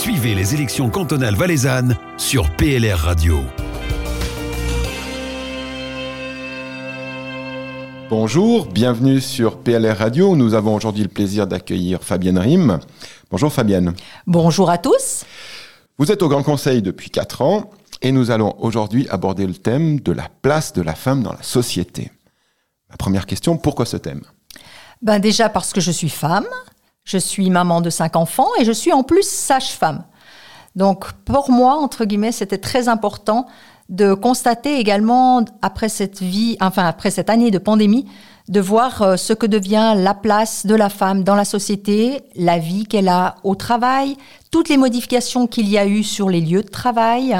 Suivez les élections cantonales valaisannes sur PLR Radio. Bonjour, bienvenue sur PLR Radio. Nous avons aujourd'hui le plaisir d'accueillir Fabienne Rime. Bonjour Fabienne. Bonjour à tous. Vous êtes au Grand Conseil depuis 4 ans et nous allons aujourd'hui aborder le thème de la place de la femme dans la société. Ma première question, pourquoi ce thème? Ben Déjà parce que je suis femme, je suis maman de cinq enfants et je suis en plus sage-femme. Donc pour moi, entre guillemets, c'était très important de constater également après cette vie, enfin après cette année de pandémie, de voir euh, ce que devient la place de la femme dans la société, la vie qu'elle a au travail, toutes les modifications qu'il y a eu sur les lieux de travail,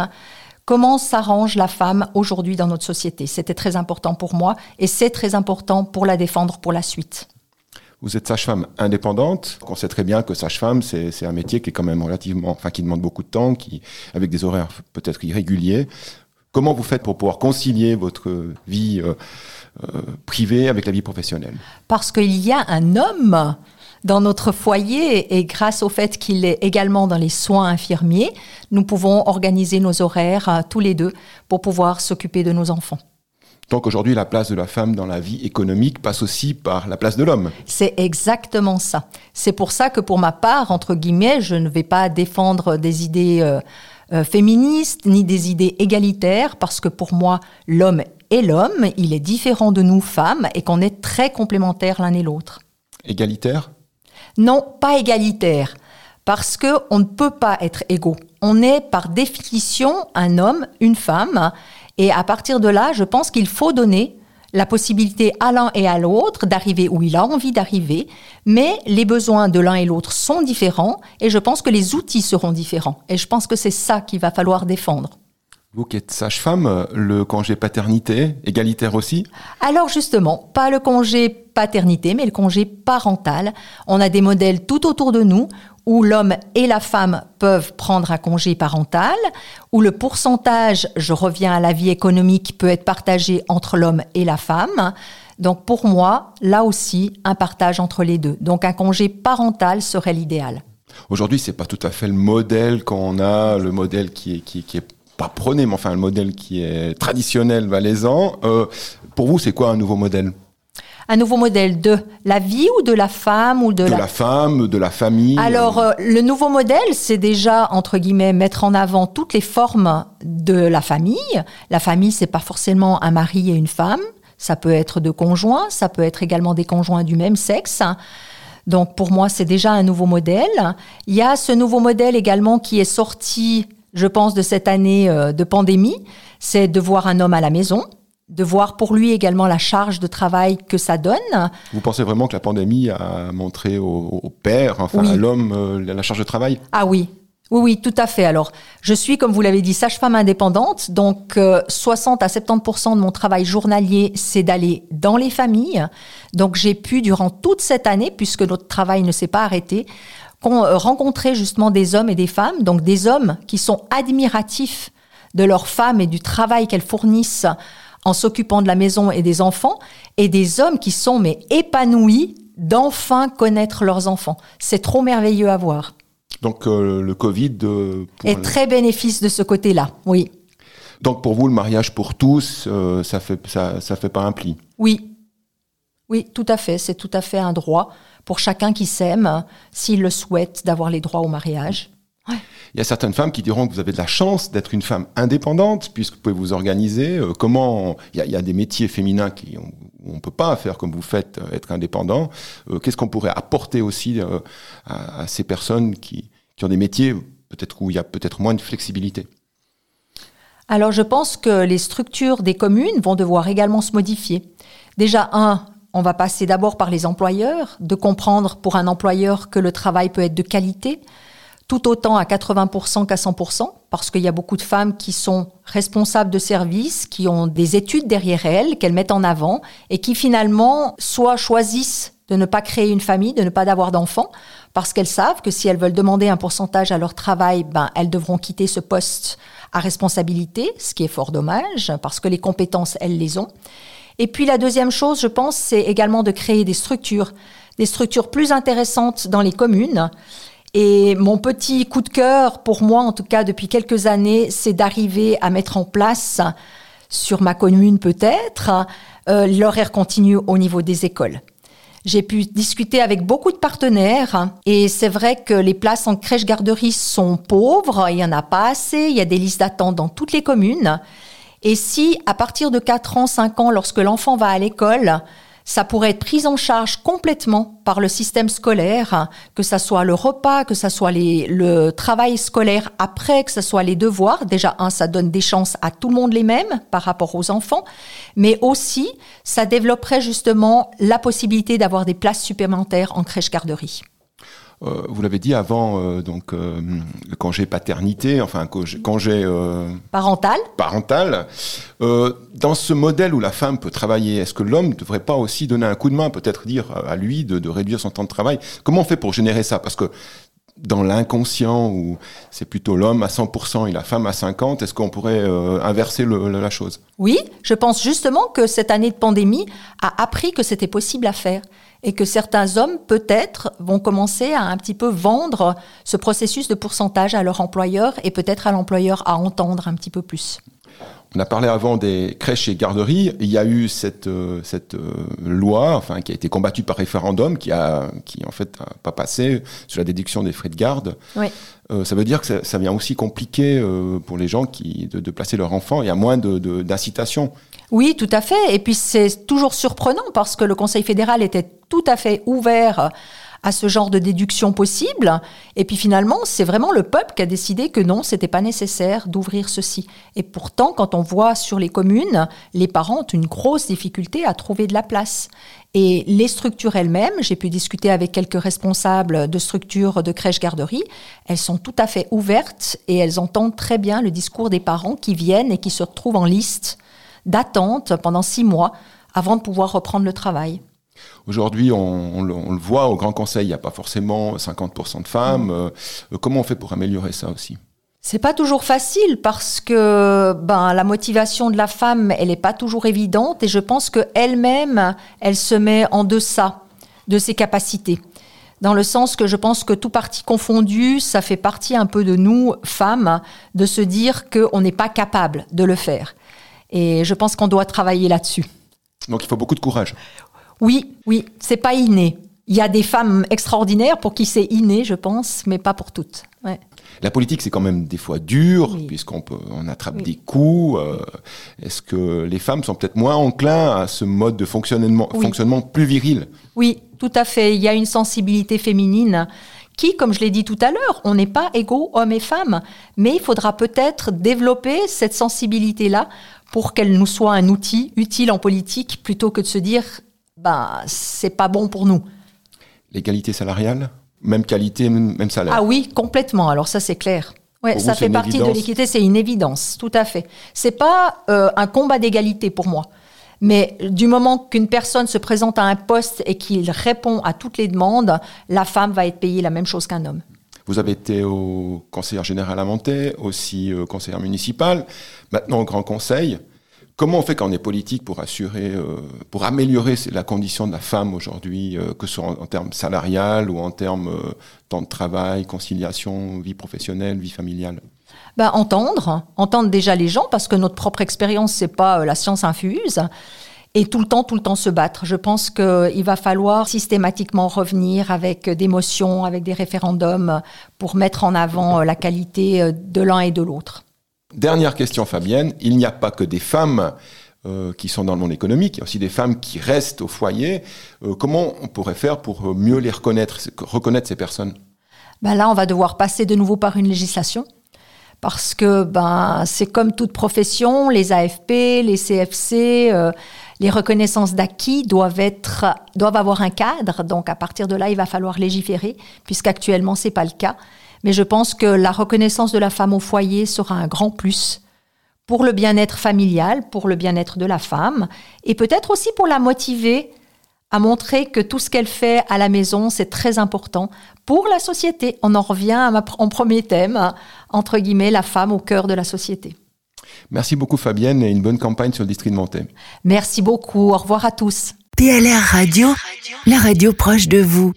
comment s'arrange la femme aujourd'hui dans notre société. C'était très important pour moi et c'est très important pour la défendre pour la suite. Vous êtes sage-femme indépendante. On sait très bien que sage-femme, c'est un métier qui est quand même relativement, enfin, qui demande beaucoup de temps, avec des horaires peut-être irréguliers. Comment vous faites pour pouvoir concilier votre vie euh, euh, privée avec la vie professionnelle? Parce qu'il y a un homme dans notre foyer et grâce au fait qu'il est également dans les soins infirmiers, nous pouvons organiser nos horaires euh, tous les deux pour pouvoir s'occuper de nos enfants. Donc aujourd'hui, la place de la femme dans la vie économique passe aussi par la place de l'homme. C'est exactement ça. C'est pour ça que pour ma part, entre guillemets, je ne vais pas défendre des idées euh, féministe ni des idées égalitaires, parce que pour moi, l'homme est l'homme, il est différent de nous femmes et qu'on est très complémentaires l'un et l'autre. Égalitaire? Non, pas égalitaire, parce que on ne peut pas être égaux. On est par définition un homme, une femme, et à partir de là, je pense qu'il faut donner la possibilité à l'un et à l'autre d'arriver où il a envie d'arriver, mais les besoins de l'un et l'autre sont différents et je pense que les outils seront différents. Et je pense que c'est ça qu'il va falloir défendre. Vous qui êtes sage-femme, le congé paternité, égalitaire aussi Alors justement, pas le congé paternité, mais le congé parental. On a des modèles tout autour de nous où l'homme et la femme peuvent prendre un congé parental, où le pourcentage, je reviens à la vie économique, peut être partagé entre l'homme et la femme. Donc pour moi, là aussi, un partage entre les deux. Donc un congé parental serait l'idéal. Aujourd'hui, c'est pas tout à fait le modèle qu'on a, le modèle qui est, qui, est pas prôné, mais enfin le modèle qui est traditionnel valaisan. Euh, pour vous, c'est quoi un nouveau modèle? Un nouveau modèle de la vie ou de la femme ou de, la... femme, de la famille? Alors euh, le nouveau modèle, c'est déjà entre guillemets mettre en avant toutes les formes de la famille. La famille, c'est pas forcément un mari et une femme. Ça peut être de conjoints, ça peut être également des conjoints du même sexe. Donc pour moi, c'est déjà un nouveau modèle. Il y a ce nouveau modèle également qui est sorti, je pense, de cette année euh, de pandémie. C'est de voir un homme à la maison de voir pour lui également la charge de travail que ça donne. Vous pensez vraiment que la pandémie a montré au, père, enfin à l'homme, euh, la charge de travail? Ah oui. Oui, oui, tout à fait. Alors, je suis, comme vous l'avez dit, sage-femme indépendante. Donc, 60 euh, à 70% de mon travail journalier, c'est d'aller dans les familles. Donc, j'ai pu, durant toute cette année, puisque notre travail ne s'est pas arrêté, rencontrer justement des hommes et des femmes. Donc, des hommes qui sont admiratifs de leurs femmes et du travail qu'elles fournissent en s'occupant de la maison et des enfants, et des hommes qui sont mais épanouis d'enfin connaître leurs enfants. C'est trop merveilleux à voir. Donc euh, le Covid euh, est très bénéfice de ce côté-là, oui. Donc pour vous, le mariage pour tous, euh, ça fait ça, ça fait pas un pli? Oui, oui, tout à fait. C'est tout à fait un droit pour chacun qui s'aime, s'il le souhaite, d'avoir les droits au mariage. Il y a certaines femmes qui diront que vous avez de la chance d'être une femme indépendante, puisque vous pouvez vous organiser. Euh, comment il y, a, des métiers féminins qui on, ne peut pas faire comme vous faites, euh, être indépendant. Euh, qu'est-ce qu'on pourrait apporter aussi à, ces personnes qui, qui ont des métiers peut-être où il y a peut-être moins de flexibilité? Alors je pense que les structures des communes vont devoir également se modifier. Déjà, un, on va passer d'abord par les employeurs, de comprendre pour un employeur que le travail peut être de qualité, tout autant à 80% qu'à 100%, parce qu'il y a beaucoup de femmes qui sont responsables de services, qui ont des études derrière elles, qu'elles mettent en avant, et qui finalement soit choisissent de ne pas créer une famille, de ne pas d'avoir d'enfants, parce qu'elles savent que si elles veulent demander un pourcentage à leur travail, ben, elles devront quitter ce poste à responsabilité, ce qui est fort dommage, parce que les compétences, elles les ont. Et puis la deuxième chose, je pense, c'est également de créer des structures, des structures plus intéressantes dans les communes Et mon petit coup de cœur, pour moi en tout cas depuis quelques années, c'est d'arriver à mettre en place, sur ma commune peut-être, euh, l'horaire continu au niveau des écoles. J'ai pu discuter avec beaucoup de partenaires et c'est vrai que les places en crèche-garderie sont pauvres, il n'y en a pas assez, il y a des listes d'attente dans toutes les communes. Et si à partir de 4 ans, 5 ans, lorsque l'enfant va à l'école, ça pourrait être pris en charge complètement par le système scolaire, que ça soit le repas, que ça soit le travail scolaire après, que ce soit les devoirs. Déjà, un, ça donne des chances à tout le monde les mêmes par rapport aux enfants, mais aussi, ça développerait justement la possibilité d'avoir des places supplémentaires en crèche-garderie. Euh, vous l'avez dit avant, euh, donc euh, le congé paternité, enfin congé, parental. Parental. dans ce modèle où la femme peut travailler, est-ce que l'homme ne devrait pas aussi donner un coup de main, peut-être dire à lui de, de, réduire son temps de travail? Comment on fait pour générer ça? Parce que dans l'inconscient où c'est plutôt l'homme à 100% et la femme à 50%, est-ce qu'on pourrait inverser le, la chose? Oui, je pense justement que cette année de pandémie a appris que c'était possible à faire et que certains hommes, peut-être, vont commencer à un petit peu vendre ce processus de pourcentage à leur employeur et peut-être à l'employeur à entendre un petit peu plus. On a parlé avant des crèches et garderies. Il y a eu cette, euh, cette euh, loi, enfin, qui a été combattue par référendum, qui a, qui en fait n'a pas passé sur la déduction des frais de garde. Oui. Euh, ça veut dire que ça, vient aussi compliquer pour les gens qui, de, de, placer leur enfant. Il y a moins d'incitation. De, oui, tout à fait. Et puis c'est toujours surprenant parce que le Conseil fédéral était tout à fait ouvert à ce genre de déduction possible. Et puis finalement, c'est vraiment le peuple qui a décidé que non, c'était pas nécessaire d'ouvrir ceci. Et pourtant, quand on voit sur les communes, les parents ont une grosse difficulté à trouver de la place. Et les structures elles-mêmes, j'ai pu discuter avec quelques responsables de structures de crèche-garderie, elles sont tout à fait ouvertes et elles entendent très bien le discours des parents qui viennent et qui se retrouvent en liste d'attente pendant six mois avant de pouvoir reprendre le travail. Aujourd'hui, on, le voit au Grand Conseil, il n'y a pas forcément 50% de femmes. Mm. Euh, comment on fait pour améliorer ça aussi? C'est pas toujours facile parce que ben la motivation de la femme, elle n'est pas toujours évidente et je pense que elle-même, elle se met en deçà de ses capacités. Dans le sens que je pense que tout parti confondu, ça fait partie un peu de nous femmes de se dire qu'on n'est pas capable de le faire. Et je pense qu'on doit travailler là-dessus. Donc il faut beaucoup de courage. Oui, oui, c'est pas inné. Il y a des femmes extraordinaires pour qui c'est inné, je pense, mais pas pour toutes. La politique, c'est quand même des fois dur, puisqu'on on attrape des coups. Euh, est-ce que les femmes sont peut-être moins enclins à ce mode de fonctionnement, fonctionnement plus viril? Oui, tout à fait. Il y a une sensibilité féminine qui, comme je l'ai dit tout à l'heure, on n'est pas égaux hommes et femmes, mais il faudra peut-être développer cette sensibilité-là pour qu'elle nous soit un outil utile en politique plutôt que de se dire ben c'est pas bon pour nous. L'égalité salariale, même qualité, même salaire. Ah oui, complètement. Alors ça c'est clair. Ouais, ça fait partie de l'équité, c'est une évidence, tout à fait. C'est pas euh, un combat d'égalité pour moi. Mais du moment qu'une personne se présente à un poste et qu'il répond à toutes les demandes, la femme va être payée la même chose qu'un homme. Vous avez été au conseiller général à Monté, aussi euh, conseillère municipale, maintenant au Grand Conseil. Comment on fait quand on est politique pour assurer, euh, pour améliorer la condition de la femme aujourd'hui, euh, que ce soit en, termes salarial ou en termes temps de travail, conciliation, vie professionnelle, vie familiale? Bah, entendre, entendre déjà les gens, parce que notre propre expérience, c'est pas la science infuse et tout le temps, tout le temps se battre. Je pense qu'il va falloir systématiquement revenir avec des motions, avec des référendums pour mettre en avant la qualité de l'un et de l'autre. Dernière question, Fabienne. Il n'y a pas que des femmes euh, qui sont dans le monde économique, il y a aussi des femmes qui restent au foyer. Euh, comment on pourrait faire pour mieux les reconnaître, reconnaître ces personnes? Ben Là, on va devoir passer de nouveau par une législation. Parce que ben, c'est comme toute profession, les AFP, les CFC, euh, les reconnaissances d'acquis doivent, être, doivent avoir un cadre. Donc à partir de là, il va falloir légiférer, puisqu'actuellement, ce n'est pas le cas. Mais je pense que la reconnaissance de la femme au foyer sera un grand plus pour le bien-être familial, pour le bien-être de la femme, et peut-être aussi pour la motiver à montrer que tout ce qu'elle fait à la maison, c'est très important pour la société. On en revient à ma, en premier thème, entre guillemets, la femme au cœur de la société. Merci beaucoup Fabienne et une bonne campagne sur le district de Monté. Merci beaucoup, au revoir à tous. PLR Radio, la radio proche de vous.